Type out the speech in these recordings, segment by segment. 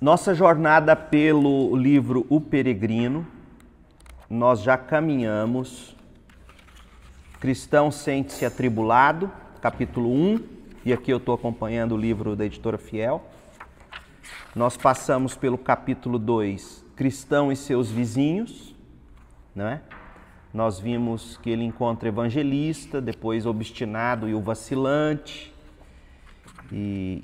Nossa jornada pelo livro O Peregrino, nós já caminhamos. Cristão sente-se atribulado, capítulo 1, e aqui eu estou acompanhando o livro da editora Fiel. Nós passamos pelo capítulo 2, Cristão e seus vizinhos, não é? Nós vimos que ele encontra evangelista, depois obstinado e o vacilante, e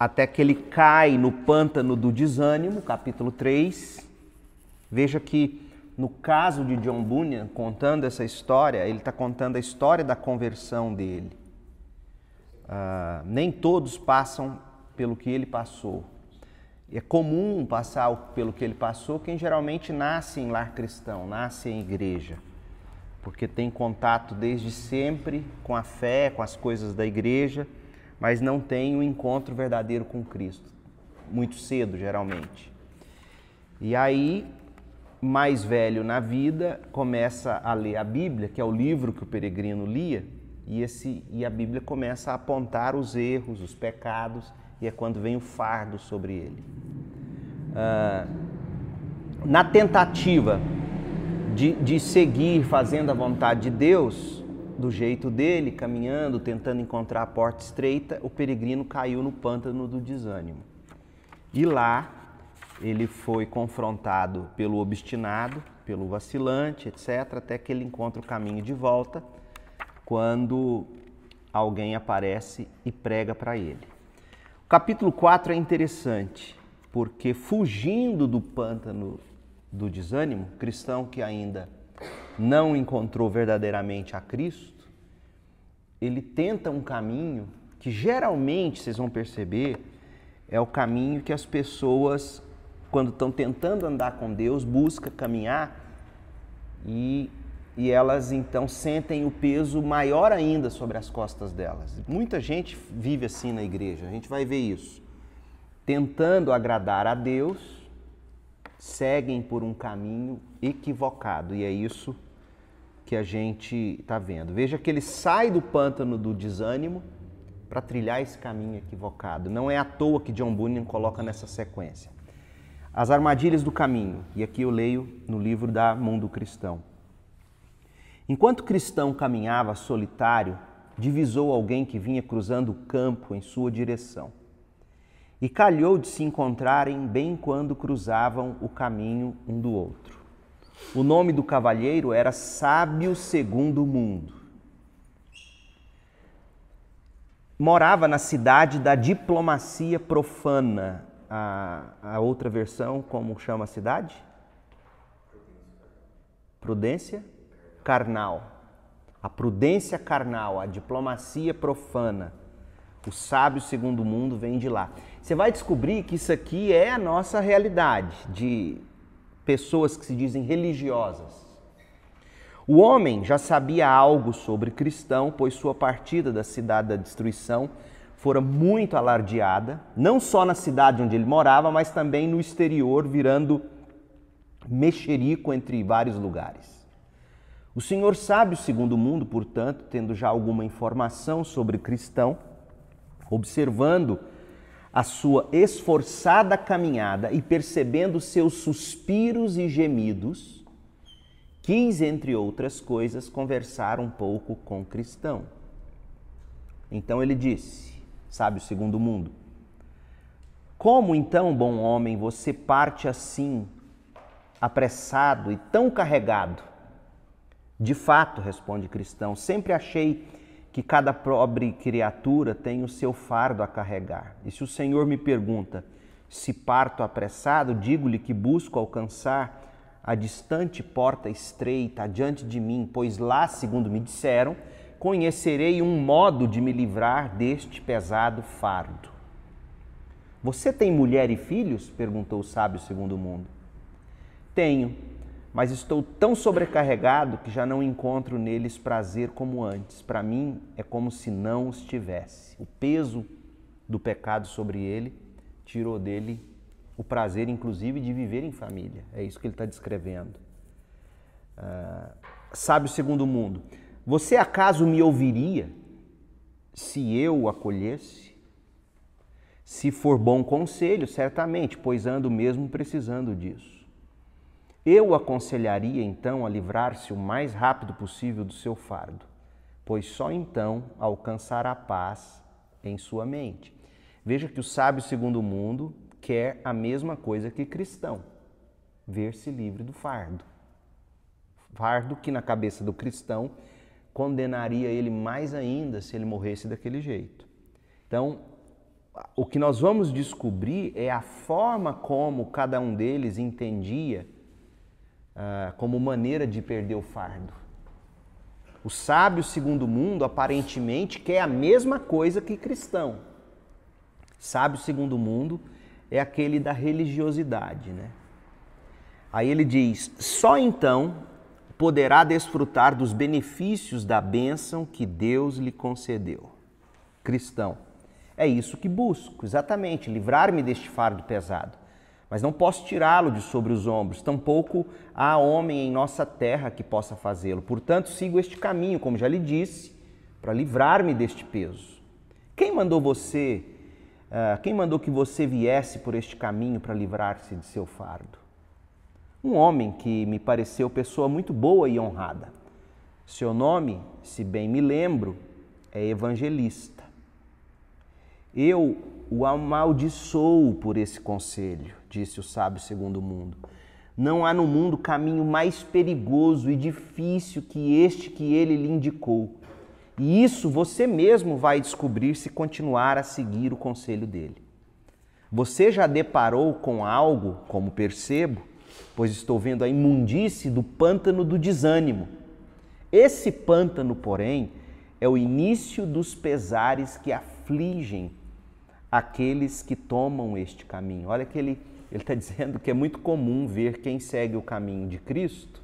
até que ele cai no pântano do desânimo, capítulo 3. Veja que no caso de John Bunyan, contando essa história, ele está contando a história da conversão dele. Uh, nem todos passam pelo que ele passou. É comum passar pelo que ele passou quem geralmente nasce em lar cristão, nasce em igreja, porque tem contato desde sempre com a fé, com as coisas da igreja mas não tem um encontro verdadeiro com Cristo, muito cedo, geralmente. E aí, mais velho na vida, começa a ler a Bíblia, que é o livro que o peregrino lia, e, esse, e a Bíblia começa a apontar os erros, os pecados, e é quando vem o fardo sobre ele. Ah, na tentativa de, de seguir fazendo a vontade de Deus, do jeito dele, caminhando, tentando encontrar a porta estreita, o peregrino caiu no pântano do desânimo. E lá ele foi confrontado pelo obstinado, pelo vacilante, etc., até que ele encontra o caminho de volta quando alguém aparece e prega para ele. O capítulo 4 é interessante, porque fugindo do pântano do desânimo, cristão que ainda não encontrou verdadeiramente a Cristo, ele tenta um caminho que geralmente, vocês vão perceber, é o caminho que as pessoas, quando estão tentando andar com Deus, buscam caminhar e, e elas então sentem o peso maior ainda sobre as costas delas. Muita gente vive assim na igreja, a gente vai ver isso. Tentando agradar a Deus, seguem por um caminho equivocado e é isso que a gente está vendo. Veja que ele sai do pântano do desânimo para trilhar esse caminho equivocado. Não é à toa que John Bunyan coloca nessa sequência. As armadilhas do caminho, e aqui eu leio no livro da Mundo Cristão. Enquanto o cristão caminhava solitário, divisou alguém que vinha cruzando o campo em sua direção. E calhou de se encontrarem bem quando cruzavam o caminho um do outro. O nome do cavalheiro era Sábio Segundo Mundo. Morava na cidade da diplomacia profana. A, a outra versão, como chama a cidade? Prudência carnal. A prudência carnal, a diplomacia profana. O sábio segundo mundo vem de lá. Você vai descobrir que isso aqui é a nossa realidade de pessoas que se dizem religiosas. O homem já sabia algo sobre cristão, pois sua partida da cidade da destruição fora muito alardeada, não só na cidade onde ele morava, mas também no exterior, virando mexerico entre vários lugares. O Senhor sabe o segundo mundo, portanto, tendo já alguma informação sobre cristão, observando a sua esforçada caminhada e percebendo seus suspiros e gemidos, quis, entre outras coisas, conversar um pouco com o cristão. Então ele disse, sabe o segundo mundo, como então, bom homem, você parte assim, apressado e tão carregado? De fato, responde cristão, sempre achei que cada pobre criatura tem o seu fardo a carregar. E se o Senhor me pergunta se parto apressado, digo-lhe que busco alcançar a distante porta estreita adiante de mim, pois lá, segundo me disseram, conhecerei um modo de me livrar deste pesado fardo. Você tem mulher e filhos? perguntou o sábio segundo o mundo. Tenho, mas estou tão sobrecarregado que já não encontro neles prazer como antes. Para mim é como se não os tivesse. O peso do pecado sobre ele tirou dele o prazer, inclusive, de viver em família. É isso que ele está descrevendo. Uh, sabe o segundo mundo. Você acaso me ouviria se eu o acolhesse? Se for bom conselho, certamente, pois ando mesmo precisando disso. Eu aconselharia então a livrar-se o mais rápido possível do seu fardo, pois só então alcançará paz em sua mente. Veja que o sábio segundo o mundo quer a mesma coisa que cristão: ver-se livre do fardo. Fardo que na cabeça do cristão condenaria ele mais ainda se ele morresse daquele jeito. Então, o que nós vamos descobrir é a forma como cada um deles entendia uh, como maneira de perder o fardo. O sábio segundo o mundo aparentemente quer a mesma coisa que cristão. Sábio segundo o mundo é aquele da religiosidade, né? Aí ele diz: só então poderá desfrutar dos benefícios da bênção que Deus lhe concedeu. Cristão, é isso que busco, exatamente, livrar-me deste fardo pesado. Mas não posso tirá-lo de sobre os ombros, tampouco há homem em nossa terra que possa fazê-lo. Portanto, sigo este caminho, como já lhe disse, para livrar-me deste peso. Quem mandou você, uh, quem mandou que você viesse por este caminho para livrar-se de seu fardo? um homem que me pareceu pessoa muito boa e honrada. Seu nome, se bem me lembro, é Evangelista. Eu o amaldiçoo por esse conselho, disse o sábio segundo o mundo. Não há no mundo caminho mais perigoso e difícil que este que ele lhe indicou. E isso você mesmo vai descobrir se continuar a seguir o conselho dele. Você já deparou com algo, como percebo, pois estou vendo a imundície do pântano do desânimo. Esse pântano, porém, é o início dos pesares que afligem aqueles que tomam este caminho. Olha que ele está dizendo que é muito comum ver quem segue o caminho de Cristo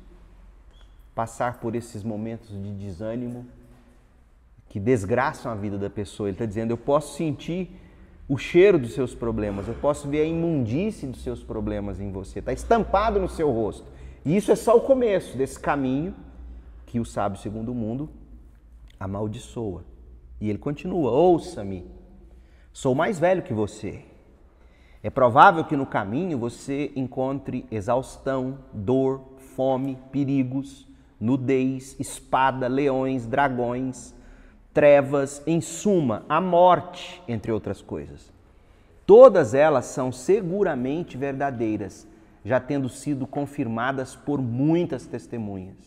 passar por esses momentos de desânimo que desgraçam a vida da pessoa. Ele está dizendo: eu posso sentir o cheiro dos seus problemas, eu posso ver a imundície dos seus problemas em você, está estampado no seu rosto. E isso é só o começo desse caminho que o sábio segundo o mundo amaldiçoa. E ele continua: Ouça-me, sou mais velho que você. É provável que no caminho você encontre exaustão, dor, fome, perigos, nudez, espada, leões, dragões trevas, em suma, a morte, entre outras coisas. Todas elas são seguramente verdadeiras, já tendo sido confirmadas por muitas testemunhas.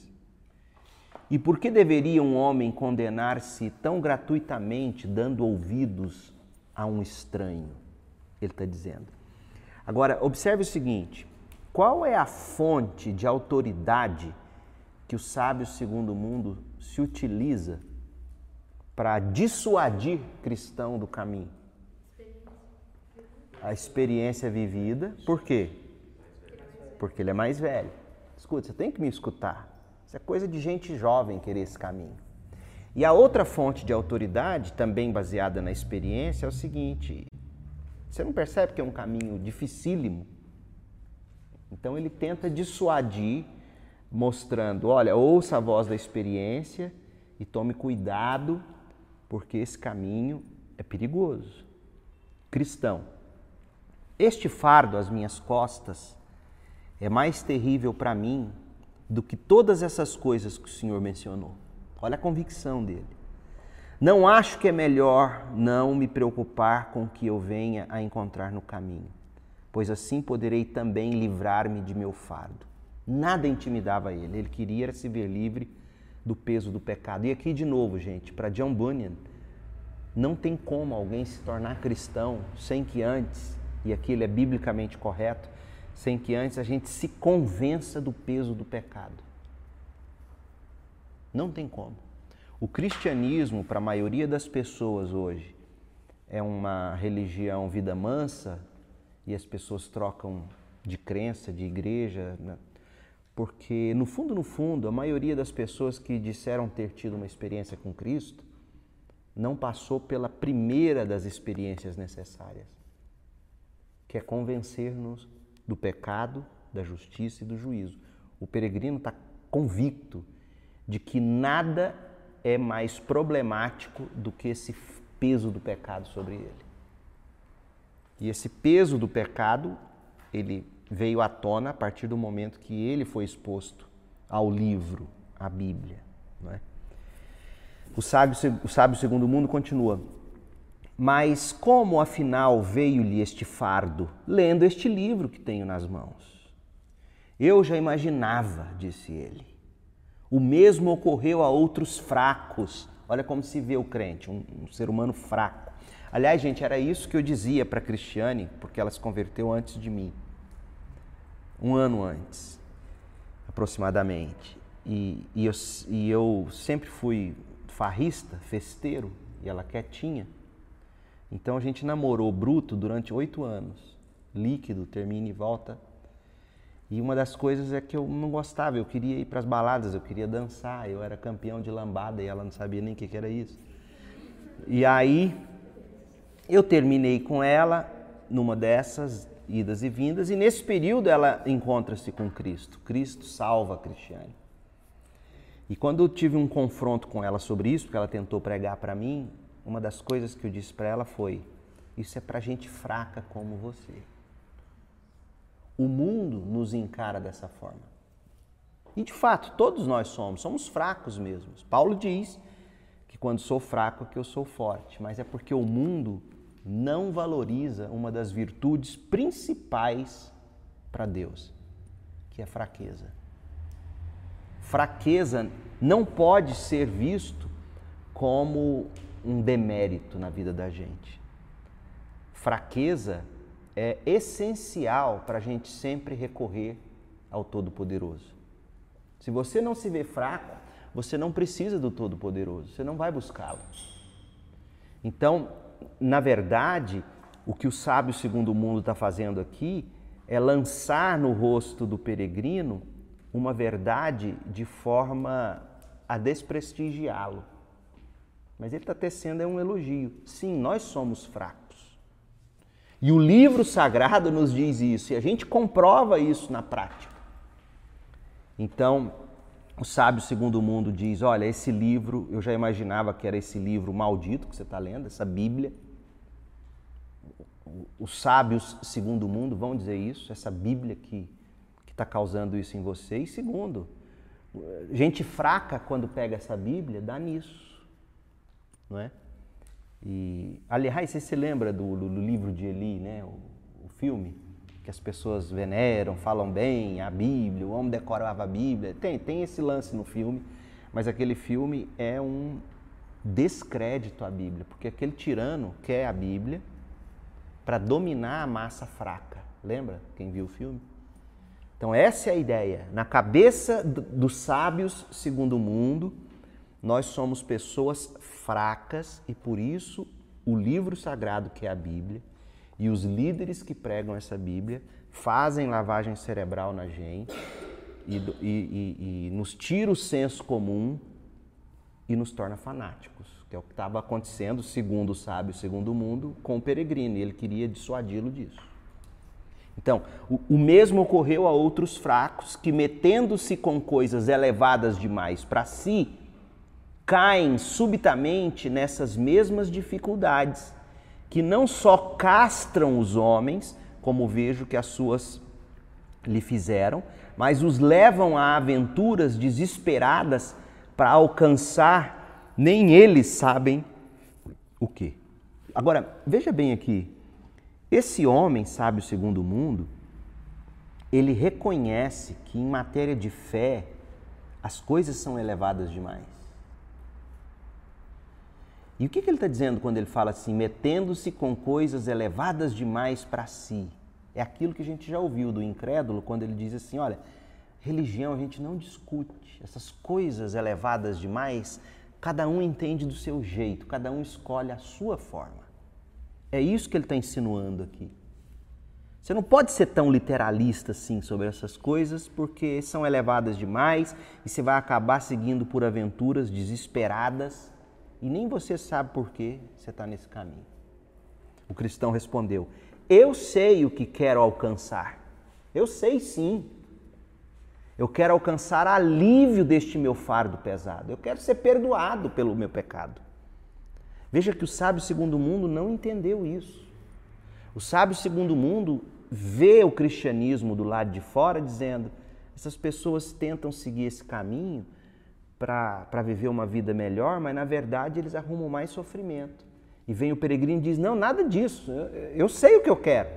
E por que deveria um homem condenar-se tão gratuitamente, dando ouvidos a um estranho? Ele está dizendo. Agora, observe o seguinte: qual é a fonte de autoridade que o sábio segundo o mundo se utiliza para dissuadir cristão do caminho? A experiência vivida. Por quê? Porque ele é mais velho. Escuta, você tem que me escutar. Isso é coisa de gente jovem querer esse caminho. E a outra fonte de autoridade, também baseada na experiência, é o seguinte: você não percebe que é um caminho dificílimo? Então ele tenta dissuadir, mostrando: olha, ouça a voz da experiência e tome cuidado porque esse caminho é perigoso. Cristão, este fardo às minhas costas é mais terrível para mim do que todas essas coisas que o Senhor mencionou. Olha a convicção dele. Não acho que é melhor não me preocupar com o que eu venha a encontrar no caminho, pois assim poderei também livrar-me de meu fardo. Nada intimidava ele, ele queria se ver livre do peso do pecado. E aqui de novo, gente, para John Bunyan, não tem como alguém se tornar cristão sem que antes, e aqui ele é biblicamente correto, sem que antes a gente se convença do peso do pecado. Não tem como. O cristianismo, para a maioria das pessoas hoje, é uma religião vida mansa e as pessoas trocam de crença, de igreja, né? porque no fundo, no fundo, a maioria das pessoas que disseram ter tido uma experiência com Cristo não passou pela primeira das experiências necessárias, que é convencer-nos do pecado, da justiça e do juízo. O peregrino está convicto de que nada é mais problemático do que esse peso do pecado sobre ele. E esse peso do pecado, ele veio à tona a partir do momento que ele foi exposto ao livro, à Bíblia. Não é? o, sábio, o sábio segundo mundo continua. Mas como afinal veio-lhe este fardo, lendo este livro que tenho nas mãos? Eu já imaginava, disse ele. O mesmo ocorreu a outros fracos. Olha como se vê o crente, um, um ser humano fraco. Aliás, gente, era isso que eu dizia para a Cristiane, porque ela se converteu antes de mim. Um ano antes, aproximadamente. E, e, eu, e eu sempre fui farrista, festeiro, e ela quietinha. Então a gente namorou bruto durante oito anos. Líquido, termina e volta. E uma das coisas é que eu não gostava, eu queria ir para as baladas, eu queria dançar, eu era campeão de lambada e ela não sabia nem o que, que era isso. E aí eu terminei com ela numa dessas idas e vindas, e nesse período ela encontra-se com Cristo. Cristo salva a Cristiane. E quando eu tive um confronto com ela sobre isso, porque ela tentou pregar para mim, uma das coisas que eu disse para ela foi: Isso é para gente fraca como você. O mundo nos encara dessa forma. E de fato, todos nós somos, somos fracos mesmos. Paulo diz que quando sou fraco é que eu sou forte, mas é porque o mundo não valoriza uma das virtudes principais para Deus, que é fraqueza. Fraqueza não pode ser visto como um demérito na vida da gente. Fraqueza é essencial para a gente sempre recorrer ao Todo-Poderoso. Se você não se vê fraco, você não precisa do Todo-Poderoso, você não vai buscá-lo. Então, na verdade, o que o sábio segundo o mundo está fazendo aqui é lançar no rosto do peregrino uma verdade de forma a desprestigiá-lo. Mas ele está tecendo um elogio. Sim, nós somos fracos. E o livro sagrado nos diz isso, e a gente comprova isso na prática. Então, o sábio segundo o mundo diz: Olha, esse livro, eu já imaginava que era esse livro maldito que você está lendo, essa Bíblia. Os sábios segundo o mundo vão dizer isso, essa Bíblia que está causando isso em você. E segundo, gente fraca, quando pega essa Bíblia, dá nisso não é? E, aliás, você se lembra do, do, do livro de Eli, né? O, o, filme que as pessoas veneram, falam bem, a Bíblia, o homem decorava a Bíblia. Tem, tem esse lance no filme, mas aquele filme é um descrédito à Bíblia, porque aquele tirano quer a Bíblia para dominar a massa fraca. Lembra quem viu o filme? Então essa é a ideia. Na cabeça dos sábios segundo o mundo, nós somos pessoas fracas e por isso o livro sagrado que é a Bíblia e os líderes que pregam essa Bíblia fazem lavagem cerebral na gente e, e, e, e nos tira o senso comum e nos torna fanáticos, que é o que estava acontecendo, segundo o sábio, segundo o mundo, com o peregrino, ele queria dissuadi-lo disso. Então, o, o mesmo ocorreu a outros fracos que, metendo-se com coisas elevadas demais para si, caem subitamente nessas mesmas dificuldades, que não só castram os homens, como vejo que as suas lhe fizeram, mas os levam a aventuras desesperadas para alcançar, nem eles sabem o que. Agora, veja bem aqui, esse homem sábio segundo o mundo, ele reconhece que em matéria de fé as coisas são elevadas demais. E o que, que ele está dizendo quando ele fala assim, metendo-se com coisas elevadas demais para si? É aquilo que a gente já ouviu do incrédulo quando ele diz assim: olha, religião a gente não discute, essas coisas elevadas demais, cada um entende do seu jeito, cada um escolhe a sua forma. É isso que ele está insinuando aqui. Você não pode ser tão literalista assim sobre essas coisas, porque são elevadas demais e você vai acabar seguindo por aventuras desesperadas e nem você sabe por que você está nesse caminho. O cristão respondeu: Eu sei o que quero alcançar. Eu sei sim. Eu quero alcançar alívio deste meu fardo pesado. Eu quero ser perdoado pelo meu pecado. Veja que o sábio segundo o mundo não entendeu isso. O sábio segundo mundo vê o cristianismo do lado de fora dizendo: essas pessoas tentam seguir esse caminho para viver uma vida melhor, mas na verdade eles arrumam mais sofrimento. E vem o peregrino e diz: Não, nada disso, eu, eu sei o que eu quero.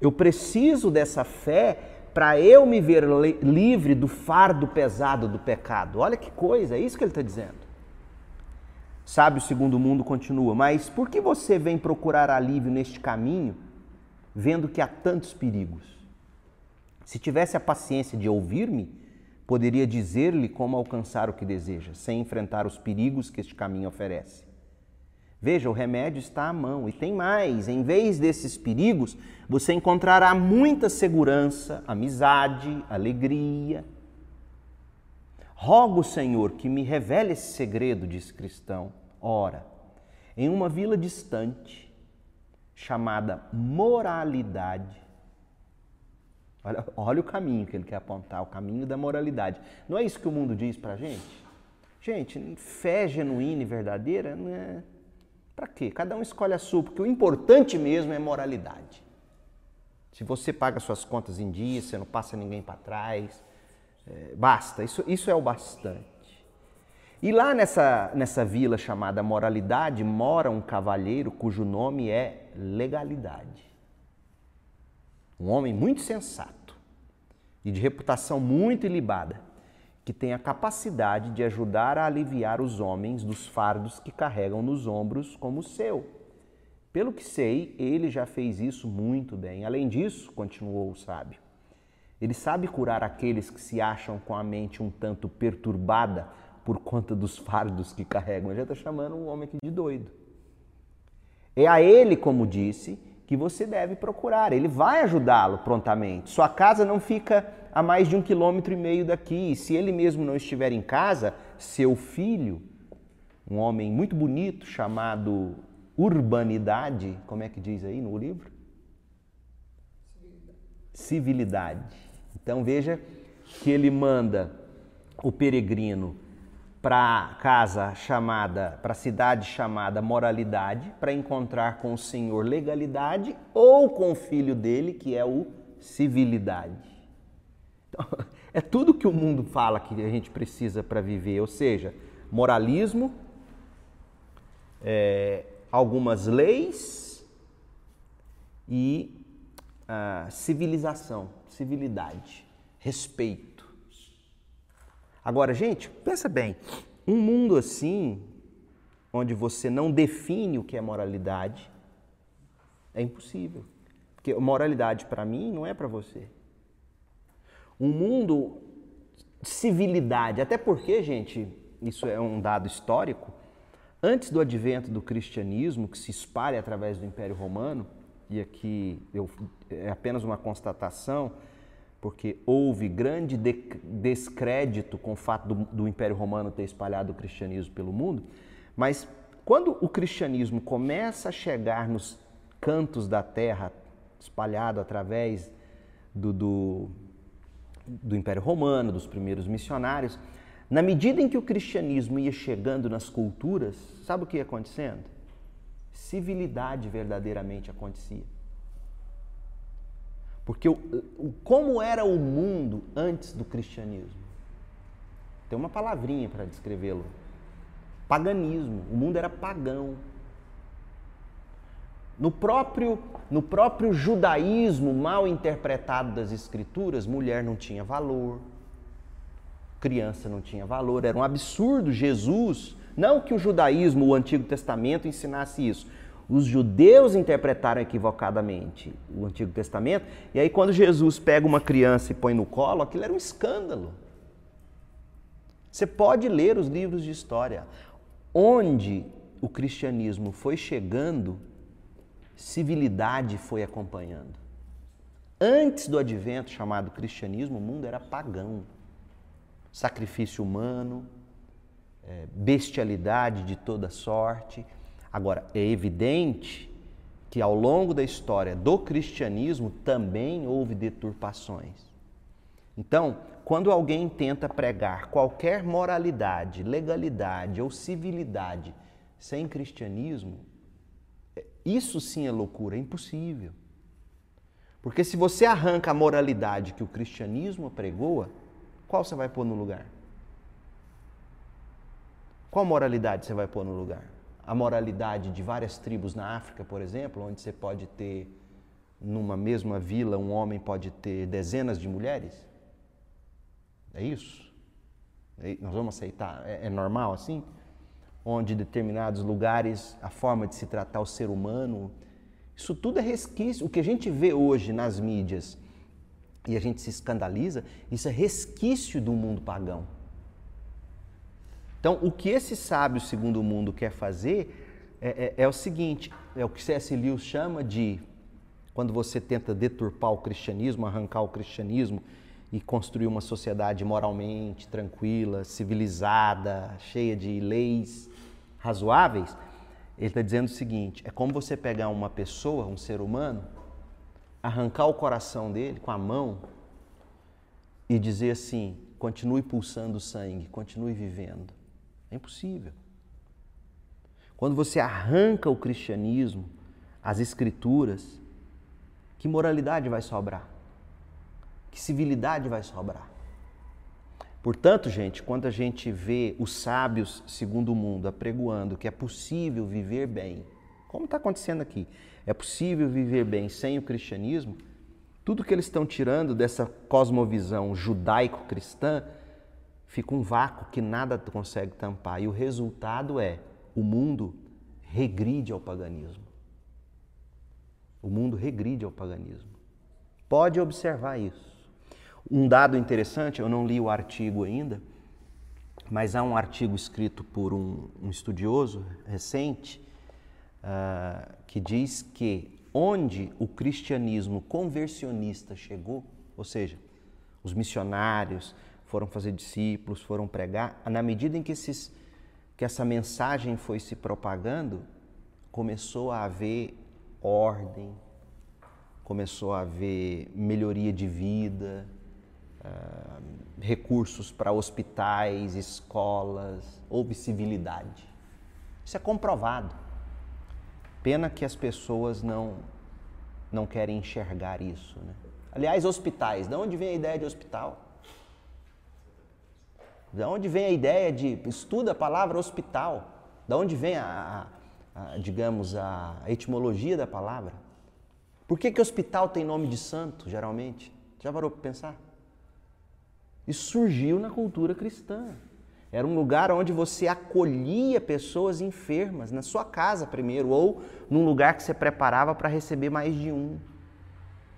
Eu preciso dessa fé para eu me ver livre do fardo pesado do pecado. Olha que coisa, é isso que ele está dizendo. Sabe, o segundo mundo continua, mas por que você vem procurar alívio neste caminho, vendo que há tantos perigos? Se tivesse a paciência de ouvir-me, poderia dizer-lhe como alcançar o que deseja, sem enfrentar os perigos que este caminho oferece. Veja, o remédio está à mão. E tem mais: em vez desses perigos, você encontrará muita segurança, amizade, alegria. Rogo, Senhor, que me revele esse segredo, diz cristão. Ora, em uma vila distante, chamada moralidade, olha, olha o caminho que ele quer apontar o caminho da moralidade. Não é isso que o mundo diz para gente? Gente, fé genuína e verdadeira não é para quê? Cada um escolhe a sua, porque o importante mesmo é moralidade. Se você paga suas contas em dia, você não passa ninguém para trás, é, basta, isso, isso é o bastante. E lá nessa, nessa vila chamada Moralidade mora um cavalheiro cujo nome é Legalidade. Um homem muito sensato e de reputação muito ilibada que tem a capacidade de ajudar a aliviar os homens dos fardos que carregam nos ombros como o seu. Pelo que sei, ele já fez isso muito bem. Além disso, continuou o sábio, ele sabe curar aqueles que se acham com a mente um tanto perturbada por conta dos fardos que carregam. Ele já está chamando um homem aqui de doido. É a ele, como disse, que você deve procurar. Ele vai ajudá-lo prontamente. Sua casa não fica a mais de um quilômetro e meio daqui. E se ele mesmo não estiver em casa, seu filho, um homem muito bonito chamado Urbanidade, como é que diz aí no livro? Civilidade. Então veja que ele manda o peregrino para casa chamada, para cidade chamada Moralidade, para encontrar com o Senhor legalidade ou com o filho dele, que é o civilidade. Então, é tudo que o mundo fala que a gente precisa para viver, ou seja, moralismo, é, algumas leis e ah, civilização, civilidade, respeito. Agora, gente, pensa bem, um mundo assim, onde você não define o que é moralidade, é impossível. Porque moralidade para mim não é para você um mundo de civilidade. Até porque, gente, isso é um dado histórico, antes do advento do cristianismo, que se espalha através do Império Romano, e aqui eu, é apenas uma constatação, porque houve grande de, descrédito com o fato do, do Império Romano ter espalhado o cristianismo pelo mundo, mas quando o cristianismo começa a chegar nos cantos da terra, espalhado através do, do do Império Romano, dos primeiros missionários, na medida em que o cristianismo ia chegando nas culturas, sabe o que ia acontecendo? Civilidade verdadeiramente acontecia. Porque o, o, como era o mundo antes do cristianismo? Tem uma palavrinha para descrevê-lo: paganismo. O mundo era pagão. No próprio, no próprio judaísmo mal interpretado das escrituras, mulher não tinha valor, criança não tinha valor, era um absurdo Jesus, não que o judaísmo, o Antigo Testamento ensinasse isso. Os judeus interpretaram equivocadamente o Antigo Testamento, e aí quando Jesus pega uma criança e põe no colo, aquilo era um escândalo. Você pode ler os livros de história. Onde o cristianismo foi chegando, civilidade foi acompanhando. Antes do advento chamado cristianismo, o mundo era pagão. Sacrifício humano, é, bestialidade de toda sorte. Agora, é evidente que ao longo da história do cristianismo também houve deturpações. Então, quando alguém tenta pregar qualquer moralidade, legalidade ou civilidade sem cristianismo, Isso sim é loucura, é impossível. Porque se você arranca a moralidade que o cristianismo pregoa, qual você vai pôr no lugar? Qual moralidade você vai pôr no lugar? A moralidade de várias tribos na África, por exemplo, onde você pode ter, numa mesma vila, um homem pode ter dezenas de mulheres? É isso? É, nós vamos aceitar? É, é normal assim? Onde em determinados lugares a forma de se tratar o ser humano, isso tudo é resquício. O que a gente vê hoje nas mídias e a gente se escandaliza, isso é resquício do mundo pagão. Então, o que esse sábio segundo o mundo quer fazer é, é, é o seguinte: é o que C.S. Lewis chama de quando você tenta deturpar o cristianismo, arrancar o cristianismo e construir uma sociedade moralmente tranquila, civilizada, cheia de leis razoáveis, ele está dizendo o seguinte: é como você pegar uma pessoa, um ser humano, arrancar o coração dele com a mão e dizer assim: continue pulsando sangue, continue vivendo. É impossível. Quando você arranca o cristianismo, as escrituras, que moralidade vai sobrar? Que civilidade vai sobrar? Portanto, gente, quando a gente vê os sábios segundo o mundo apregoando que é possível viver bem, como está acontecendo aqui, é possível viver bem sem o cristianismo, tudo que eles estão tirando dessa cosmovisão judaico-cristã fica um vácuo que nada consegue tampar. E o resultado é o mundo regride ao paganismo. O mundo regride ao paganismo. Pode observar isso. Um dado interessante, eu não li o artigo ainda, mas há um artigo escrito por um, um estudioso recente uh, que diz que onde o cristianismo conversionista chegou, ou seja, os missionários, foram fazer discípulos, foram pregar, na medida em que, esses, que essa mensagem foi se propagando, começou a haver ordem, começou a haver melhoria de vida, uh, recursos para hospitais, escolas, houve civilidade. Isso é comprovado. Pena que as pessoas não, não querem enxergar isso. Né? Aliás, hospitais, de onde vem a ideia de hospital? Da onde vem a ideia de estuda a palavra hospital? Da onde vem a, a, a digamos, a etimologia da palavra? Por que, que hospital tem nome de santo, geralmente? Já parou para pensar? Isso surgiu na cultura cristã. Era um lugar onde você acolhia pessoas enfermas, na sua casa primeiro, ou num lugar que você preparava para receber mais de um.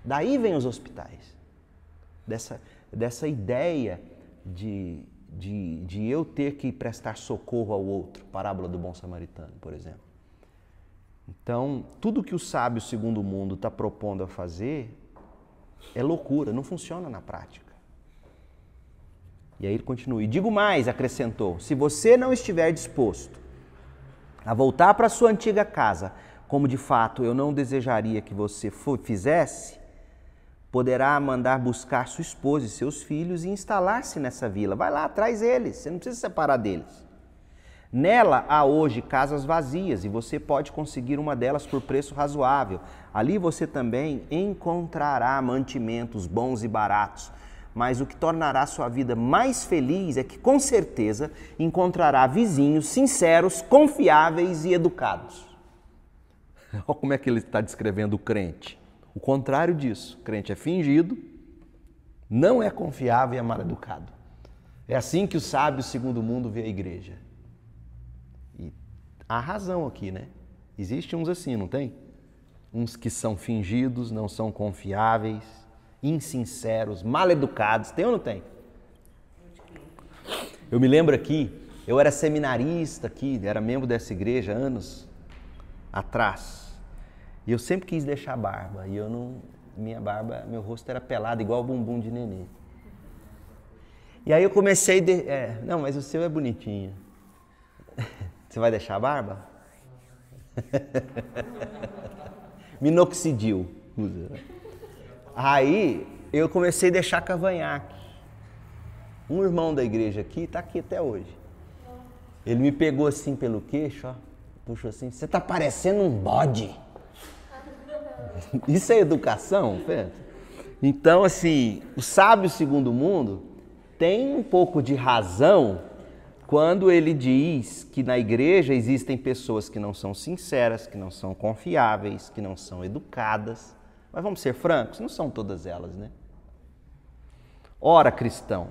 Daí vem os hospitais. Dessa, dessa ideia de de, de eu ter que prestar socorro ao outro, parábola do bom samaritano, por exemplo. Então, tudo que o sábio segundo o mundo está propondo a fazer é loucura, não funciona na prática. E aí ele continua. E digo mais, acrescentou: se você não estiver disposto a voltar para sua antiga casa, como de fato eu não desejaria que você fizesse, poderá mandar buscar sua esposa e seus filhos e instalar-se nessa vila. Vai lá, traz eles, você não precisa separar deles. Nela há hoje casas vazias e você pode conseguir uma delas por preço razoável. Ali você também encontrará mantimentos bons e baratos. Mas o que tornará sua vida mais feliz é que, com certeza, encontrará vizinhos sinceros, confiáveis e educados. Olha como é que ele está descrevendo o crente. O contrário disso, crente é fingido, não é confiável e é mal educado. É assim que o sábio segundo o mundo vê a igreja. E há razão aqui, né? Existem uns assim, não tem? Uns que são fingidos, não são confiáveis, insinceros, mal educados. Tem ou não tem? Eu me lembro aqui, eu era seminarista aqui, era membro dessa igreja anos atrás. E eu sempre quis deixar barba. E eu não. Minha barba, meu rosto era pelado, igual o bumbum de nenê. E aí eu comecei. De, é, não, mas o seu é bonitinho. Você vai deixar a barba? Minoxidil usa. Aí eu comecei a deixar cavanhaque. Um irmão da igreja aqui está aqui até hoje. Ele me pegou assim pelo queixo, ó, puxou assim, você está parecendo um bode. Isso é educação, Pedro? Então, assim, o sábio segundo mundo tem um pouco de razão quando ele diz que na igreja existem pessoas que não são sinceras, que não são confiáveis, que não são educadas. Mas vamos ser francos, não são todas elas, né? Ora, cristão.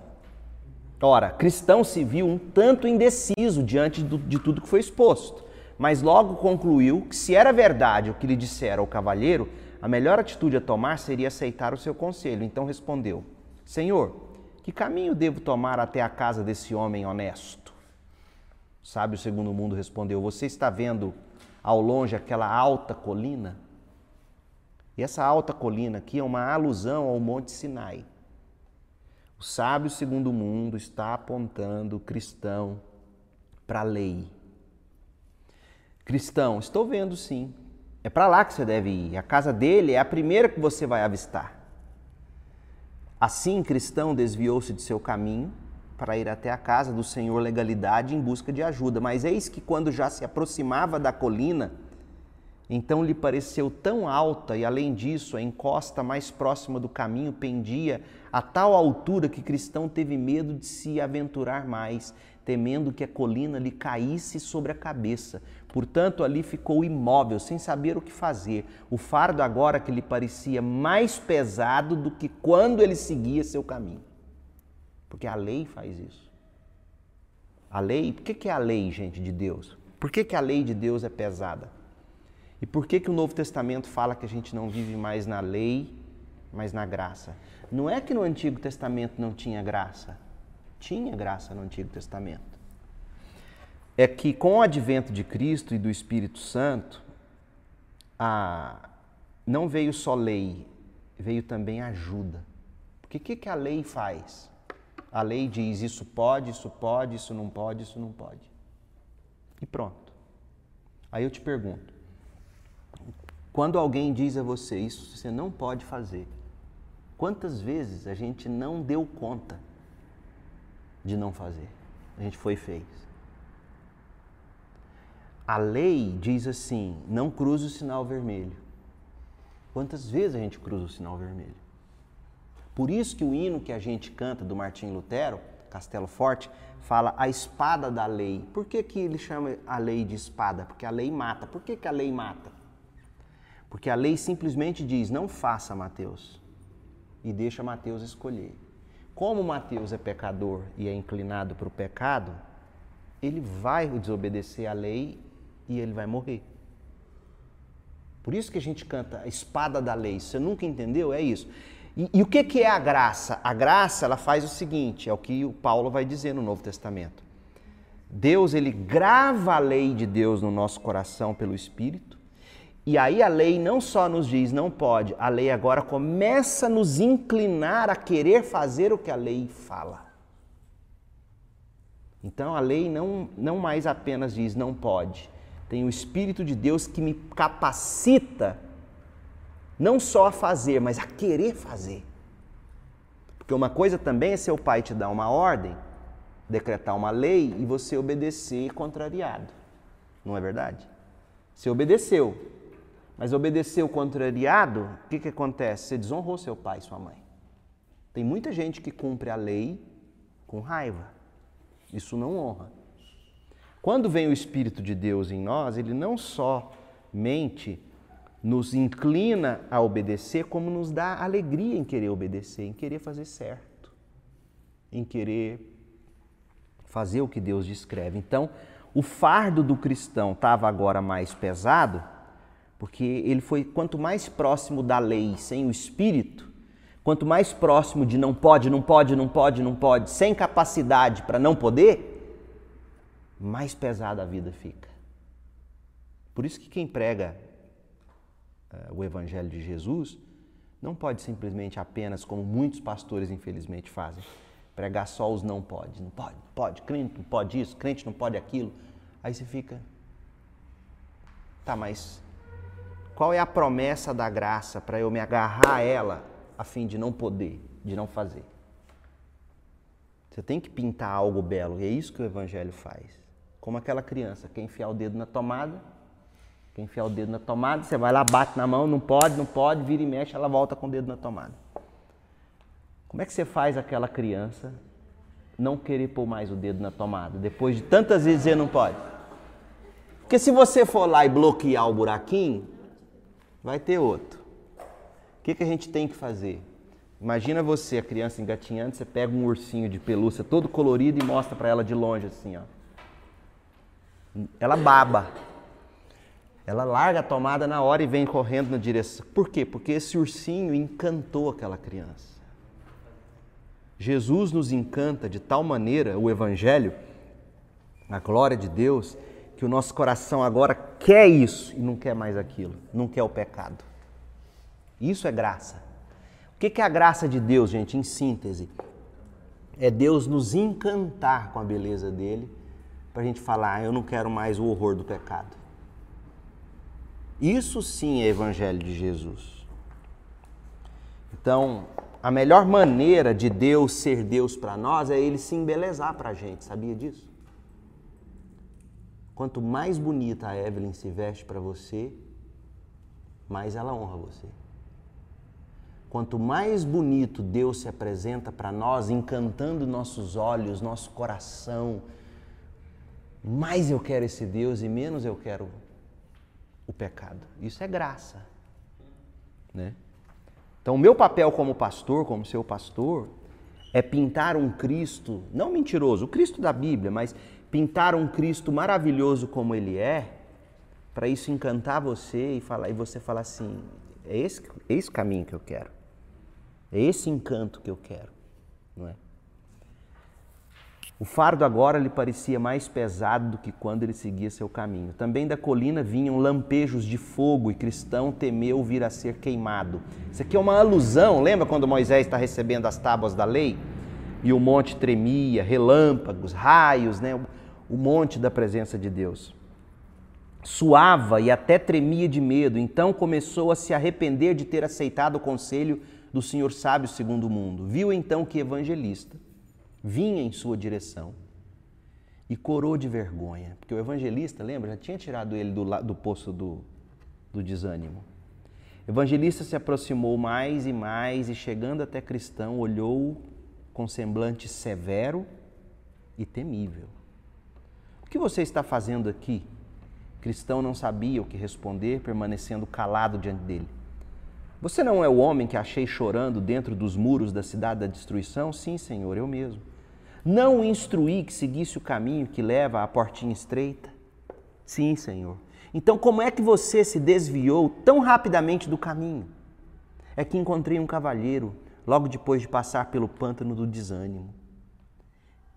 Ora, cristão se viu um tanto indeciso diante do, de tudo que foi exposto, mas logo concluiu que se era verdade o que lhe dissera o cavalheiro, a melhor atitude a tomar seria aceitar o seu conselho. Então respondeu: Senhor, que caminho devo tomar até a casa desse homem honesto? O segundo mundo respondeu: Você está vendo ao longe aquela alta colina? E essa alta colina aqui é uma alusão ao Monte Sinai. O sábio segundo mundo está apontando o cristão para a lei. Cristão, estou vendo sim. É para lá que você deve ir. A casa dele é a primeira que você vai avistar. Assim, cristão desviou-se de seu caminho para ir até a casa do Senhor legalidade em busca de ajuda. Mas eis que quando já se aproximava da colina, então lhe pareceu tão alta e, além disso, a encosta mais próxima do caminho pendia a tal altura que Cristão teve medo de se aventurar mais, temendo que a colina lhe caísse sobre a cabeça. Portanto, ali ficou imóvel, sem saber o que fazer. O fardo agora que lhe parecia mais pesado do que quando ele seguia seu caminho. Porque a lei faz isso. A lei, por que, que é a lei, gente, de Deus? Por que, que a lei de Deus é pesada? E por que, que o Novo Testamento fala que a gente não vive mais na lei, mas na graça? Não é que no Antigo Testamento não tinha graça. Tinha graça no Antigo Testamento. É que com o advento de Cristo e do Espírito Santo, a... não veio só lei, veio também ajuda. Porque o que, que a lei faz? A lei diz isso pode, isso pode, isso não pode, isso não pode. E pronto. Aí eu te pergunto: quando alguém diz a você isso, você não pode fazer. Quantas vezes a gente não deu conta de não fazer? A gente foi e fez. A lei diz assim: não cruze o sinal vermelho. Quantas vezes a gente cruza o sinal vermelho? Por isso que o hino que a gente canta do Martim Lutero, Castelo Forte, fala a espada da lei. Por que, que ele chama a lei de espada? Porque a lei mata. Por que, que a lei mata? Porque a lei simplesmente diz: não faça, Mateus, e deixa Mateus escolher. Como Mateus é pecador e é inclinado para o pecado, ele vai desobedecer a lei e ele vai morrer. Por isso que a gente canta a espada da lei. Você nunca entendeu? É isso. E, e o que, que é a graça? A graça ela faz o seguinte, é o que o Paulo vai dizer no Novo Testamento. Deus ele grava a lei de Deus no nosso coração pelo Espírito e aí a lei não só nos diz não pode, a lei agora começa a nos inclinar a querer fazer o que a lei fala. Então a lei não, não mais apenas diz não pode, tem o Espírito de Deus que me capacita não só a fazer, mas a querer fazer. Porque uma coisa também é seu pai te dar uma ordem, decretar uma lei e você obedecer contrariado. Não é verdade? Você obedeceu, mas obedeceu contrariado, o que, que acontece? Você desonrou seu pai e sua mãe. Tem muita gente que cumpre a lei com raiva. Isso não honra. Quando vem o Espírito de Deus em nós, ele não só mente, nos inclina a obedecer, como nos dá alegria em querer obedecer, em querer fazer certo, em querer fazer o que Deus descreve. Então, o fardo do cristão estava agora mais pesado porque ele foi quanto mais próximo da lei sem o espírito, quanto mais próximo de não pode, não pode, não pode, não pode, sem capacidade para não poder, mais pesada a vida fica. Por isso que quem prega uh, o evangelho de Jesus não pode simplesmente apenas, como muitos pastores infelizmente fazem, pregar só os não pode, não pode, não pode, crente não pode isso, crente não pode aquilo. Aí você fica, tá, mas qual é a promessa da graça para eu me agarrar a ela a fim de não poder, de não fazer? Você tem que pintar algo belo, e é isso que o Evangelho faz. Como aquela criança, quer enfiar o dedo na tomada, Quer enfiar o dedo na tomada, você vai lá, bate na mão, não pode, não pode, vira e mexe, ela volta com o dedo na tomada. Como é que você faz aquela criança não querer pôr mais o dedo na tomada, depois de tantas vezes dizer não pode? Porque se você for lá e bloquear o buraquinho, vai ter outro. O que, que a gente tem que fazer? Imagina você, a criança engatinhando, você pega um ursinho de pelúcia todo colorido e mostra para ela de longe assim, ó. Ela baba. Ela larga a tomada na hora e vem correndo na direção. Por quê? Porque esse ursinho encantou aquela criança. Jesus nos encanta de tal maneira, o Evangelho, a glória de Deus, que o nosso coração agora quer isso e não quer mais aquilo, não quer o pecado. Isso é graça. O que é a graça de Deus, gente, em síntese? É Deus nos encantar com a beleza dele, para a gente falar, ah, eu não quero mais o horror do pecado. Isso sim é Evangelho de Jesus. Então, a melhor maneira de Deus ser Deus para nós é ele se embelezar para a gente, sabia disso? Quanto mais bonita a Evelyn se veste para você, mais ela honra você. Quanto mais bonito Deus se apresenta para nós, encantando nossos olhos, nosso coração, mais eu quero esse Deus e menos eu quero o pecado. Isso é graça, né? Então, o meu papel como pastor, como seu pastor, é pintar um Cristo, não mentiroso, o Cristo da Bíblia, mas pintar um Cristo maravilhoso como ele é, para isso encantar você e falar e você falar assim, é esse, é esse caminho que eu quero. É esse encanto que eu quero, não é? O fardo agora lhe parecia mais pesado do que quando ele seguia seu caminho. Também da colina vinham lampejos de fogo e Cristão temeu vir a ser queimado. Isso aqui é uma alusão, lembra quando Moisés está recebendo as tábuas da lei? E o monte tremia, relâmpagos, raios, né? o monte da presença de Deus. Suava e até tremia de medo, então começou a se arrepender de ter aceitado o conselho do Senhor sábio segundo o mundo. Viu então que evangelista vinha em sua direção e corou de vergonha, porque o evangelista, lembra, já tinha tirado ele do, do poço do, do desânimo. O evangelista se aproximou mais e mais e, chegando até cristão, olhou com semblante severo e temível. O que você está fazendo aqui? Cristão não sabia o que responder, permanecendo calado diante dele. Você não é o homem que achei chorando dentro dos muros da cidade da destruição? Sim, Senhor, eu mesmo. Não o instruí que seguisse o caminho que leva à portinha estreita? Sim, Senhor. Então, como é que você se desviou tão rapidamente do caminho? É que encontrei um cavalheiro logo depois de passar pelo pântano do desânimo.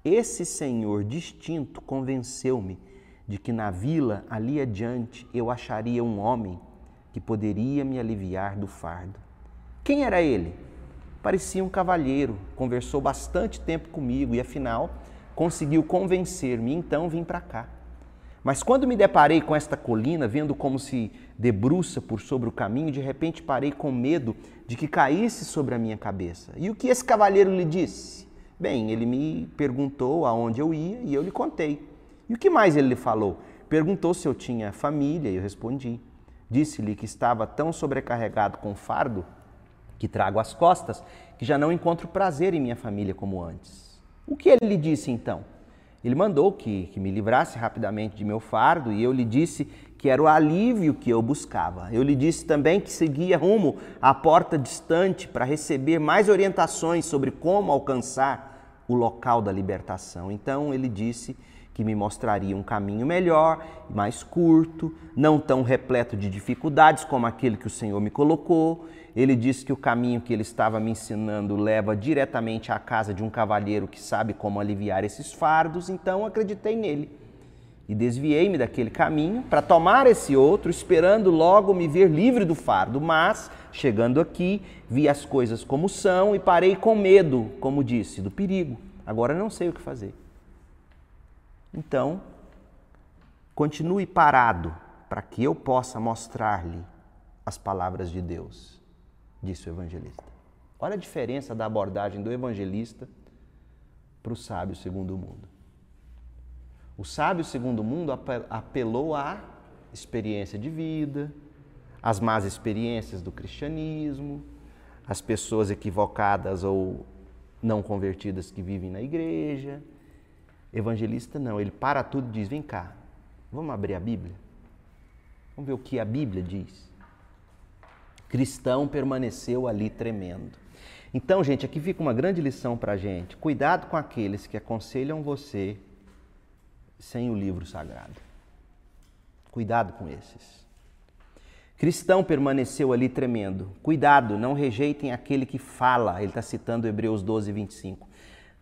Esse senhor distinto convenceu-me de que na vila ali adiante eu acharia um homem que poderia me aliviar do fardo. Quem era ele? Parecia um cavalheiro, conversou bastante tempo comigo e afinal conseguiu convencer-me, então vim para cá. Mas quando me deparei com esta colina, vendo como se debruça por sobre o caminho, de repente parei com medo de que caísse sobre a minha cabeça. E o que esse cavalheiro lhe disse? Bem, ele me perguntou aonde eu ia e eu lhe contei. E o que mais ele lhe falou? Perguntou se eu tinha família e eu respondi. Disse-lhe que estava tão sobrecarregado com fardo que trago às costas que já não encontro prazer em minha família como antes. O que ele lhe disse então? Ele mandou que, que me livrasse rapidamente de meu fardo e eu lhe disse que era o alívio que eu buscava. Eu lhe disse também que seguia rumo à porta distante para receber mais orientações sobre como alcançar o local da libertação. Então ele disse que me mostraria um caminho melhor, mais curto, não tão repleto de dificuldades como aquele que o Senhor me colocou. Ele disse que o caminho que ele estava me ensinando leva diretamente à casa de um cavalheiro que sabe como aliviar esses fardos, então acreditei nele. E desviei-me daquele caminho para tomar esse outro, esperando logo me ver livre do fardo. Mas, chegando aqui, vi as coisas como são e parei com medo, como disse, do perigo. Agora não sei o que fazer. Então, continue parado para que eu possa mostrar-lhe as palavras de Deus, disse o evangelista. Olha a diferença da abordagem do evangelista para o sábio segundo o mundo. O sábio segundo o mundo apelou à experiência de vida, as más experiências do cristianismo, as pessoas equivocadas ou não convertidas que vivem na igreja. Evangelista não, ele para tudo e diz: vem cá, vamos abrir a Bíblia? Vamos ver o que a Bíblia diz. Cristão permaneceu ali tremendo. Então, gente, aqui fica uma grande lição para a gente. Cuidado com aqueles que aconselham você sem o livro sagrado. Cuidado com esses. Cristão permaneceu ali tremendo. Cuidado, não rejeitem aquele que fala. Ele está citando Hebreus 12, 25.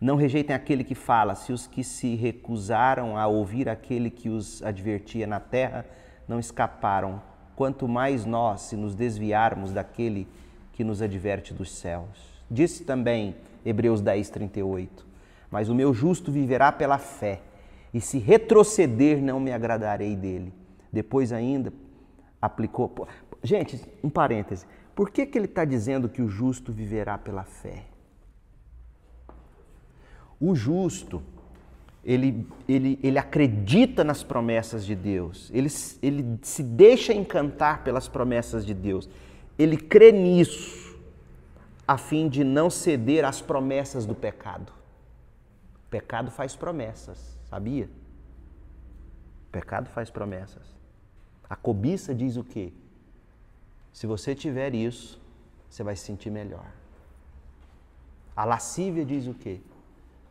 Não rejeitem aquele que fala. Se os que se recusaram a ouvir aquele que os advertia na terra não escaparam, quanto mais nós, se nos desviarmos daquele que nos adverte dos céus. Disse também Hebreus 10, 38. Mas o meu justo viverá pela fé, e se retroceder, não me agradarei dele. Depois ainda aplicou. Gente, um parêntese. Por que, que ele está dizendo que o justo viverá pela fé? O justo, ele, ele, ele acredita nas promessas de Deus, ele, ele se deixa encantar pelas promessas de Deus, ele crê nisso, a fim de não ceder às promessas do pecado. O pecado faz promessas, sabia? O pecado faz promessas. A cobiça diz o quê? Se você tiver isso, você vai se sentir melhor. A lascívia diz o quê?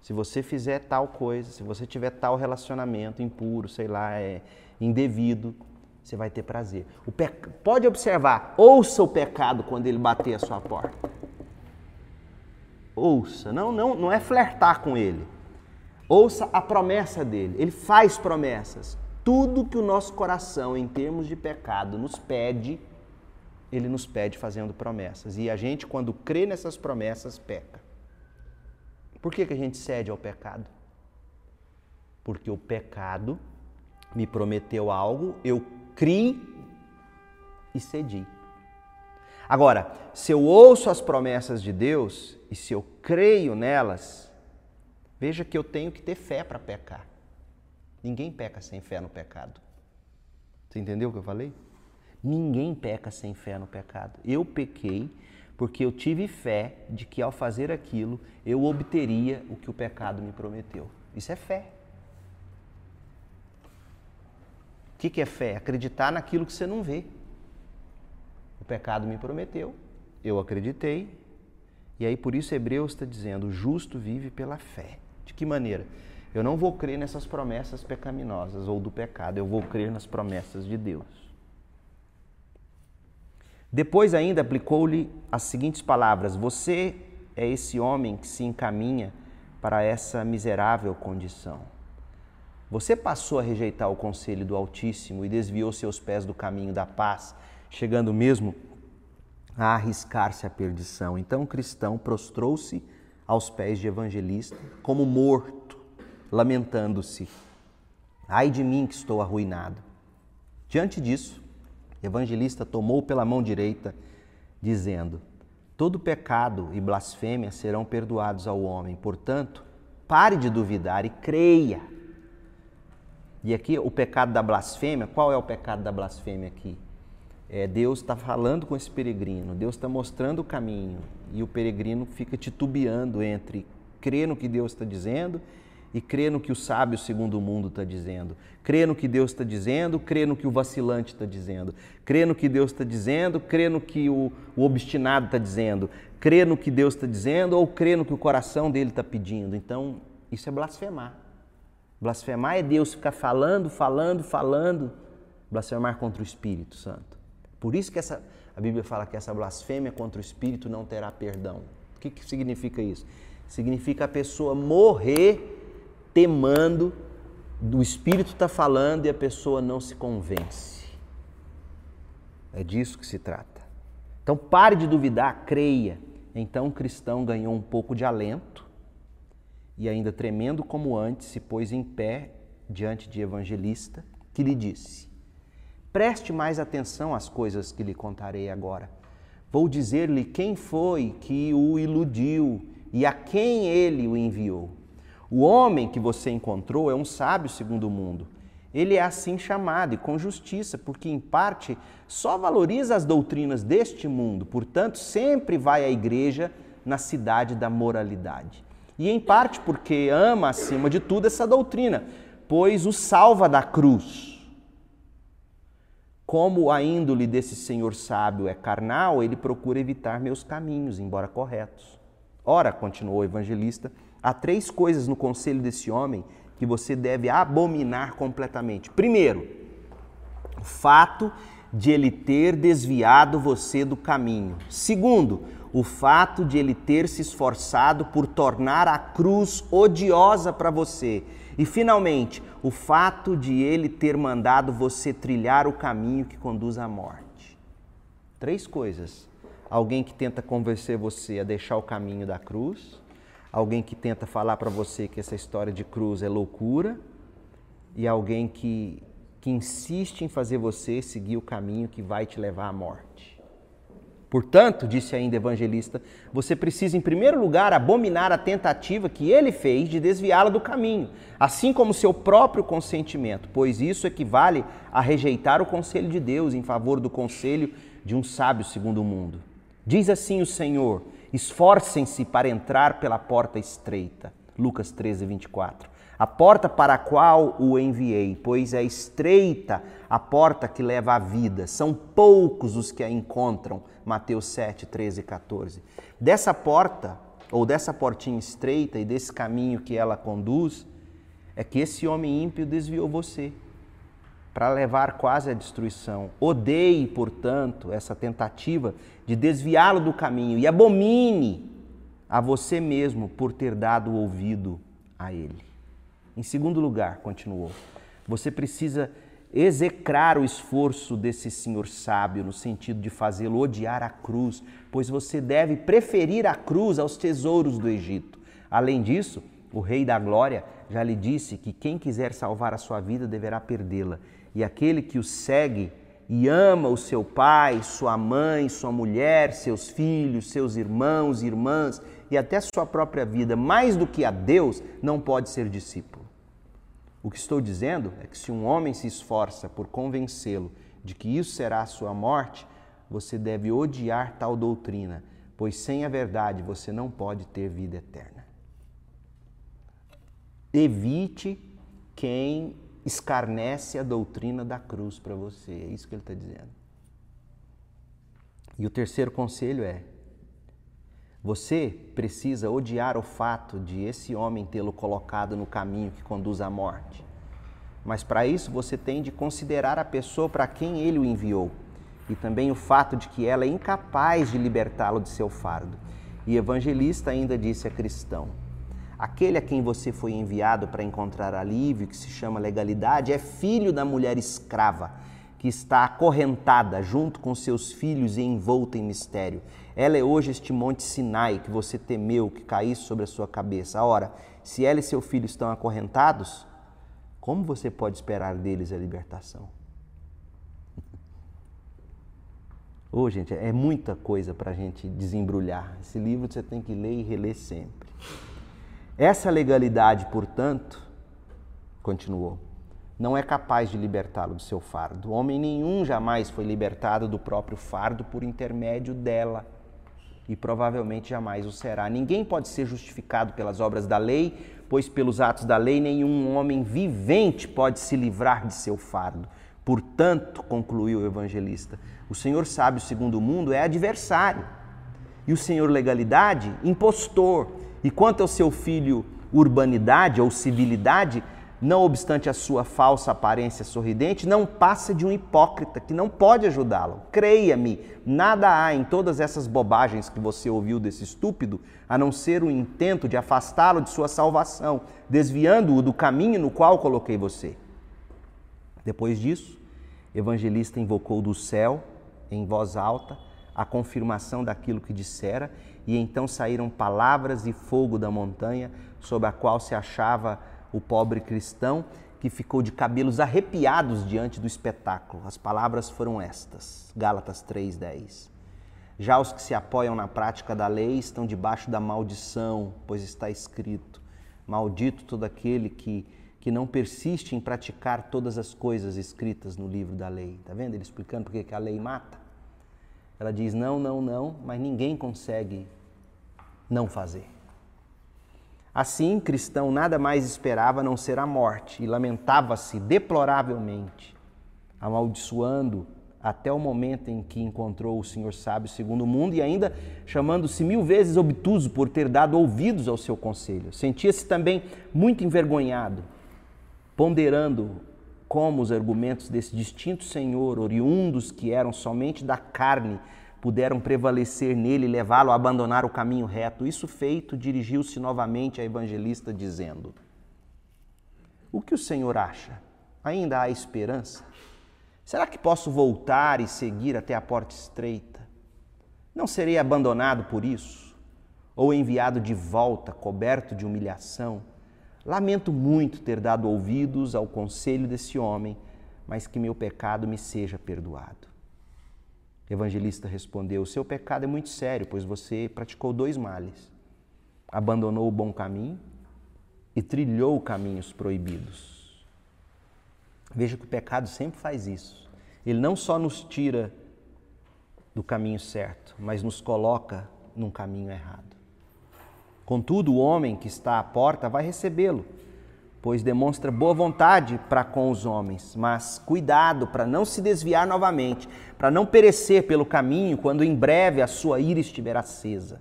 Se você fizer tal coisa, se você tiver tal relacionamento impuro, sei lá, é indevido, você vai ter prazer. O pe... Pode observar, ouça o pecado quando ele bater a sua porta. Ouça, não, não, não é flertar com ele. Ouça a promessa dele. Ele faz promessas tudo que o nosso coração, em termos de pecado, nos pede, ele nos pede fazendo promessas. E a gente, quando crê nessas promessas, peca. Por que, que a gente cede ao pecado? Porque o pecado me prometeu algo, eu criei e cedi. Agora, se eu ouço as promessas de Deus e se eu creio nelas, veja que eu tenho que ter fé para pecar. Ninguém peca sem fé no pecado. Você entendeu o que eu falei? Ninguém peca sem fé no pecado. Eu pequei porque eu tive fé de que ao fazer aquilo eu obteria o que o pecado me prometeu. Isso é fé. O que, é fé? Acreditar naquilo que você não vê. O pecado me prometeu, eu acreditei, e aí por isso Hebreus está dizendo: o justo vive pela fé. De que maneira? Eu não vou crer nessas promessas pecaminosas ou do pecado, eu vou crer nas promessas de Deus. Depois ainda aplicou-lhe as seguintes palavras: Você é esse homem que se encaminha para essa miserável condição. Você passou a rejeitar o conselho do Altíssimo e desviou seus pés do caminho da paz, chegando mesmo a arriscar-se à perdição. Então o cristão prostrou-se aos pés de evangelista, como morto lamentando-se: Ai de mim que estou arruinado. Diante disso, evangelista tomou pela mão direita, dizendo: Todo pecado e blasfêmia serão perdoados ao homem, portanto, pare de duvidar e creia. E aqui o pecado da blasfêmia, qual é o pecado da blasfêmia aqui? É, Deus está falando com esse peregrino, Deus está mostrando o caminho e o peregrino fica titubeando entre crer no que Deus está dizendo e crê no que o sábio segundo o mundo está dizendo. Crê no que Deus está dizendo, crê no que o vacilante está dizendo. Crê no que Deus está dizendo, crê no que o, o obstinado está dizendo. Crê no que Deus está dizendo ou crê no que o coração dele está pedindo. Então, isso é blasfemar. Blasfemar é Deus ficar falando, falando, falando. Blasfemar contra o Espírito Santo. Por isso que essa, a Bíblia fala que essa blasfêmia contra o Espírito não terá perdão. O que, que significa isso? Significa a pessoa morrer temando, do Espírito está falando e a pessoa não se convence. É disso que se trata. Então pare de duvidar, creia. Então o cristão ganhou um pouco de alento e, ainda tremendo como antes, se pôs em pé diante de evangelista, que lhe disse: Preste mais atenção às coisas que lhe contarei agora. Vou dizer-lhe quem foi que o iludiu e a quem ele o enviou. O homem que você encontrou é um sábio segundo o mundo. Ele é assim chamado e com justiça, porque em parte só valoriza as doutrinas deste mundo, portanto, sempre vai à igreja na cidade da moralidade. E em parte porque ama acima de tudo essa doutrina, pois o salva da cruz. Como a índole desse senhor sábio é carnal, ele procura evitar meus caminhos, embora corretos. Ora, continuou o evangelista, há três coisas no conselho desse homem que você deve abominar completamente. Primeiro, o fato de ele ter desviado você do caminho. Segundo, o fato de ele ter se esforçado por tornar a cruz odiosa para você. E finalmente, o fato de ele ter mandado você trilhar o caminho que conduz à morte. Três coisas. Alguém que tenta convencer você a deixar o caminho da cruz, alguém que tenta falar para você que essa história de cruz é loucura e alguém que, que insiste em fazer você seguir o caminho que vai te levar à morte. Portanto, disse ainda o evangelista, você precisa, em primeiro lugar, abominar a tentativa que ele fez de desviá-la do caminho, assim como seu próprio consentimento, pois isso equivale a rejeitar o conselho de Deus em favor do conselho de um sábio segundo o mundo. Diz assim o Senhor: Esforcem-se para entrar pela porta estreita. Lucas 13, 24. A porta para a qual o enviei, pois é estreita a porta que leva à vida. São poucos os que a encontram. Mateus 7, 13 e 14. Dessa porta, ou dessa portinha estreita e desse caminho que ela conduz, é que esse homem ímpio desviou você para levar quase à destruição. Odeie, portanto, essa tentativa de desviá-lo do caminho e abomine a você mesmo por ter dado ouvido a ele. Em segundo lugar, continuou, você precisa execrar o esforço desse senhor sábio no sentido de fazê-lo odiar a cruz, pois você deve preferir a cruz aos tesouros do Egito. Além disso, o Rei da Glória já lhe disse que quem quiser salvar a sua vida deverá perdê-la e aquele que o segue e ama o seu pai, sua mãe, sua mulher, seus filhos, seus irmãos, irmãs e até sua própria vida, mais do que a Deus, não pode ser discípulo. O que estou dizendo é que se um homem se esforça por convencê-lo de que isso será a sua morte, você deve odiar tal doutrina, pois sem a verdade você não pode ter vida eterna. Evite quem escarnece a doutrina da cruz para você. É isso que ele está dizendo. E o terceiro conselho é: você precisa odiar o fato de esse homem tê-lo colocado no caminho que conduz à morte. Mas para isso você tem de considerar a pessoa para quem ele o enviou e também o fato de que ela é incapaz de libertá-lo de seu fardo. E evangelista ainda disse a cristão: Aquele a quem você foi enviado para encontrar alívio, que se chama legalidade, é filho da mulher escrava, que está acorrentada junto com seus filhos e envolta em mistério. Ela é hoje este monte Sinai que você temeu que caísse sobre a sua cabeça. Ora, se ela e seu filho estão acorrentados, como você pode esperar deles a libertação? Ô, oh, gente, é muita coisa para a gente desembrulhar. Esse livro você tem que ler e reler sempre. Essa legalidade, portanto, continuou, não é capaz de libertá-lo do seu fardo. Homem nenhum jamais foi libertado do próprio fardo por intermédio dela e provavelmente jamais o será. Ninguém pode ser justificado pelas obras da lei, pois pelos atos da lei nenhum homem vivente pode se livrar de seu fardo. Portanto, concluiu o evangelista, o Senhor sábio segundo o mundo é adversário e o Senhor legalidade impostor. E quanto ao seu filho urbanidade ou civilidade, não obstante a sua falsa aparência sorridente, não passa de um hipócrita que não pode ajudá-lo. Creia-me, nada há em todas essas bobagens que você ouviu desse estúpido, a não ser o intento de afastá-lo de sua salvação, desviando-o do caminho no qual coloquei você. Depois disso, o evangelista invocou do céu, em voz alta, a confirmação daquilo que dissera e então saíram palavras e fogo da montanha sob a qual se achava o pobre cristão, que ficou de cabelos arrepiados diante do espetáculo. As palavras foram estas, Gálatas 3:10. Já os que se apoiam na prática da lei estão debaixo da maldição, pois está escrito: Maldito todo aquele que que não persiste em praticar todas as coisas escritas no livro da lei. Está vendo ele explicando por que a lei mata? Ela diz não, não, não, mas ninguém consegue não fazer. Assim, cristão nada mais esperava não ser a morte e lamentava-se deploravelmente, amaldiçoando até o momento em que encontrou o Senhor sábio segundo o mundo e ainda chamando-se mil vezes obtuso por ter dado ouvidos ao seu conselho. Sentia-se também muito envergonhado, ponderando como os argumentos desse distinto Senhor, oriundos que eram somente da carne, puderam prevalecer nele e levá-lo a abandonar o caminho reto. Isso feito, dirigiu-se novamente a evangelista, dizendo: O que o Senhor acha? Ainda há esperança? Será que posso voltar e seguir até a porta estreita? Não serei abandonado por isso? Ou enviado de volta, coberto de humilhação? Lamento muito ter dado ouvidos ao conselho desse homem, mas que meu pecado me seja perdoado. O evangelista respondeu: O seu pecado é muito sério, pois você praticou dois males. Abandonou o bom caminho e trilhou caminhos proibidos. Veja que o pecado sempre faz isso. Ele não só nos tira do caminho certo, mas nos coloca num caminho errado. Contudo, o homem que está à porta vai recebê-lo, pois demonstra boa vontade para com os homens, mas cuidado para não se desviar novamente, para não perecer pelo caminho quando em breve a sua ira estiver acesa.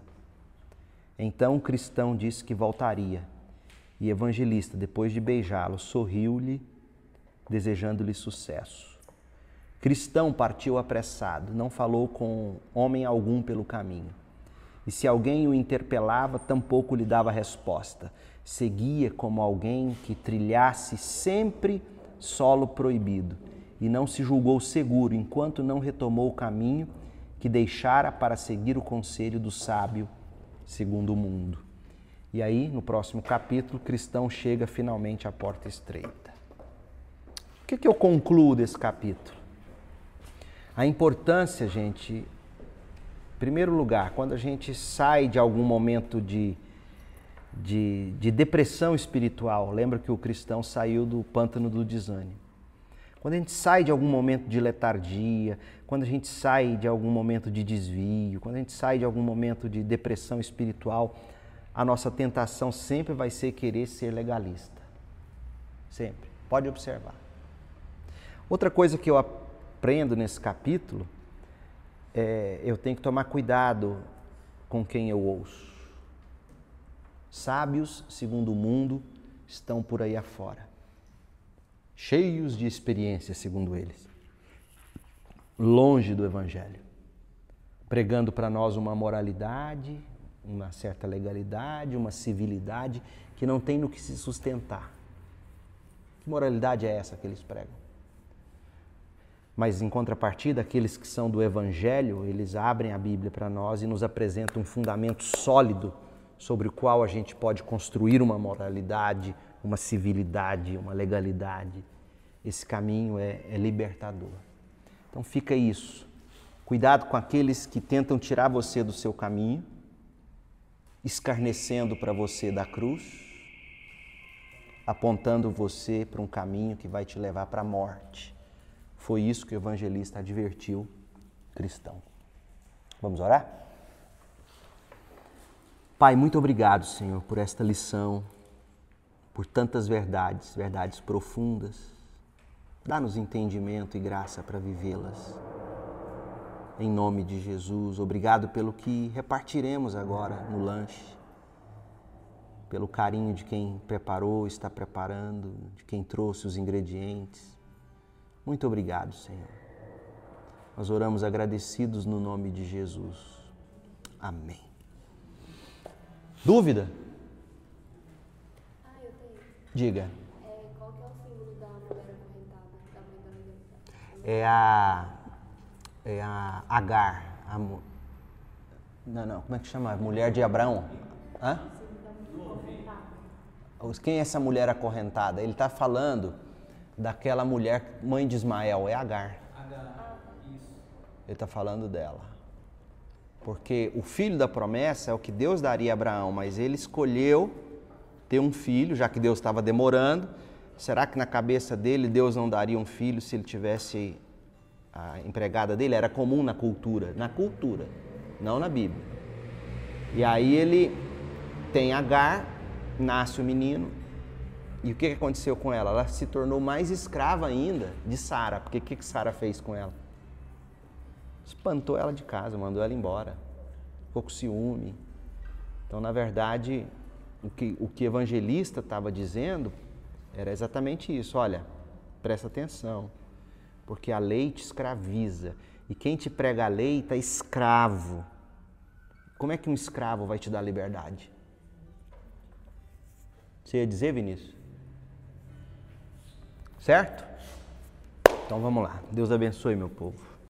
Então o cristão disse que voltaria, e evangelista, depois de beijá-lo, sorriu-lhe desejando-lhe sucesso. Cristão partiu apressado, não falou com homem algum pelo caminho. E se alguém o interpelava, tampouco lhe dava resposta. Seguia como alguém que trilhasse sempre solo proibido e não se julgou seguro enquanto não retomou o caminho que deixara para seguir o conselho do sábio segundo o mundo. E aí, no próximo capítulo, o cristão chega finalmente à porta estreita. O que, que eu concluo desse capítulo? A importância, gente, primeiro lugar, quando a gente sai de algum momento de, de, de depressão espiritual, lembra que o cristão saiu do pântano do desânimo. Quando a gente sai de algum momento de letargia, quando a gente sai de algum momento de desvio, quando a gente sai de algum momento de depressão espiritual, a nossa tentação sempre vai ser querer ser legalista. Sempre. Pode observar. Outra coisa que eu aprendo nesse capítulo é eu tenho que tomar cuidado com quem eu ouço. Sábios, segundo o mundo, estão por aí afora, cheios de experiência, segundo eles, longe do Evangelho, pregando para nós uma moralidade, uma certa legalidade, uma civilidade que não tem no que se sustentar. Que moralidade é essa que eles pregam? Mas em contrapartida, aqueles que são do Evangelho, eles abrem a Bíblia para nós e nos apresentam um fundamento sólido sobre o qual a gente pode construir uma moralidade, uma civilidade, uma legalidade. Esse caminho é, é libertador. Então fica isso. Cuidado com aqueles que tentam tirar você do seu caminho, escarnecendo para você da cruz, apontando você para um caminho que vai te levar para a morte. Foi isso que o evangelista advertiu cristão. Vamos orar? Pai, muito obrigado, Senhor, por esta lição, por tantas verdades, verdades profundas. Dá-nos entendimento e graça para vivê-las. Em nome de Jesus, obrigado pelo que repartiremos agora no lanche, pelo carinho de quem preparou, está preparando, de quem trouxe os ingredientes. Muito obrigado, Senhor. Nós oramos agradecidos no nome de Jesus. Amém. Dúvida? Ah, eu tenho. Diga. É, é o símbolo da mulher acorrentada, da mãe da mulher? É a. É a Agar. A, não, não, como é que chama? Mulher de Abraão. Hã? Quem é essa mulher acorrentada? Ele está falando daquela mulher, mãe de Ismael, é Agar. Ele está falando dela. Porque o filho da promessa é o que Deus daria a Abraão, mas ele escolheu ter um filho, já que Deus estava demorando, Será que na cabeça dele Deus não daria um filho se ele tivesse a empregada dele? Era comum na cultura, na cultura, não na Bíblia. E aí ele tem Agar, nasce o menino. E o que aconteceu com ela? Ela se tornou mais escrava ainda de Sara. Porque o que Sara fez com ela? Espantou ela de casa, mandou ela embora. Ficou com ciúme. Então, na verdade, o que o que evangelista estava dizendo era exatamente isso. Olha, presta atenção, porque a lei te escraviza. E quem te prega a lei está escravo. Como é que um escravo vai te dar liberdade? Você ia dizer, Vinícius? Certo? Então vamos lá. Deus abençoe, meu povo.